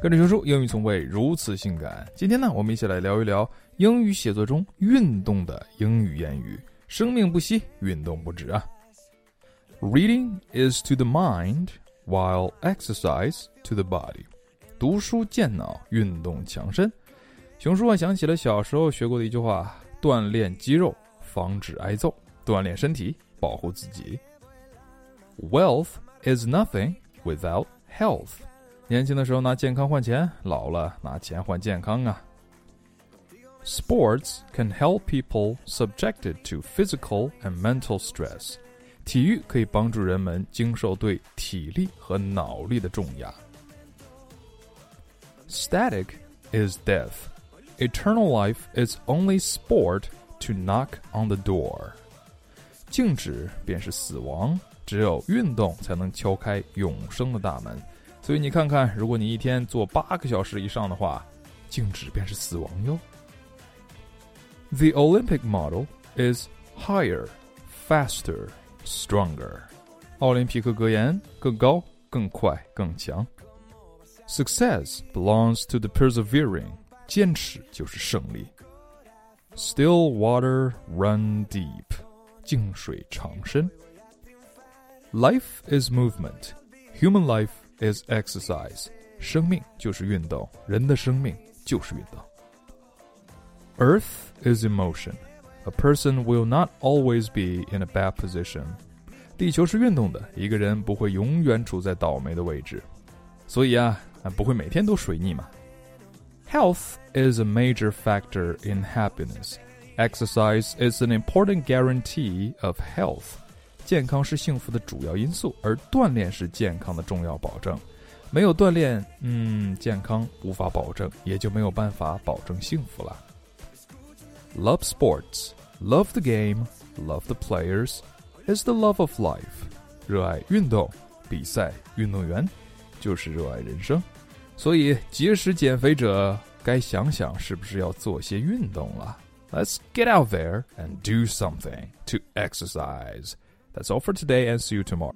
跟着熊叔，英语从未如此性感。今天呢，我们一起来聊一聊英语写作中运动的英语谚语。生命不息，运动不止啊。Reading is to the mind, while exercise to the body。读书健脑，运动强身。熊叔啊，想起了小时候学过的一句话：锻炼肌肉，防止挨揍；锻炼身体，保护自己。Wealth is nothing without health。年轻的时候拿健康换钱，老了拿钱换健康啊。Sports can help people subjected to physical and mental stress。体育可以帮助人们经受对体力和脑力的重压。Static is death. Eternal life is only sport to knock on the door. 静止便是死亡，只有运动才能敲开永生的大门。 所以你看看，如果你一天做八个小时以上的话，静止便是死亡哟。The Olympic model is higher, faster, stronger。奥林匹克格言：更高、更快、更强。Success belongs to the persevering。坚持就是胜利。Still water run deep。静水长深。Life is movement. Human life is exercise. 生命就是运动，人的生命就是运动。Earth is emotion. A person will not always be in a bad position. 地球是运动的，一个人不会永远处在倒霉的位置。所以啊，不会每天都水逆嘛。Health is a major factor in happiness. Exercise is an important guarantee of health. 健康是幸福的主要因素，而锻炼是健康的重要保证。没有锻炼，嗯，健康无法保证，也就没有办法保证幸福了。Love sports, love the game, love the players, is the love of life. 热爱运动、比赛、运动员，就是热爱人生。所以，节食减肥者该想想是不是要做些运动了。Let's get out there and do something to exercise. That's all for today and see you tomorrow.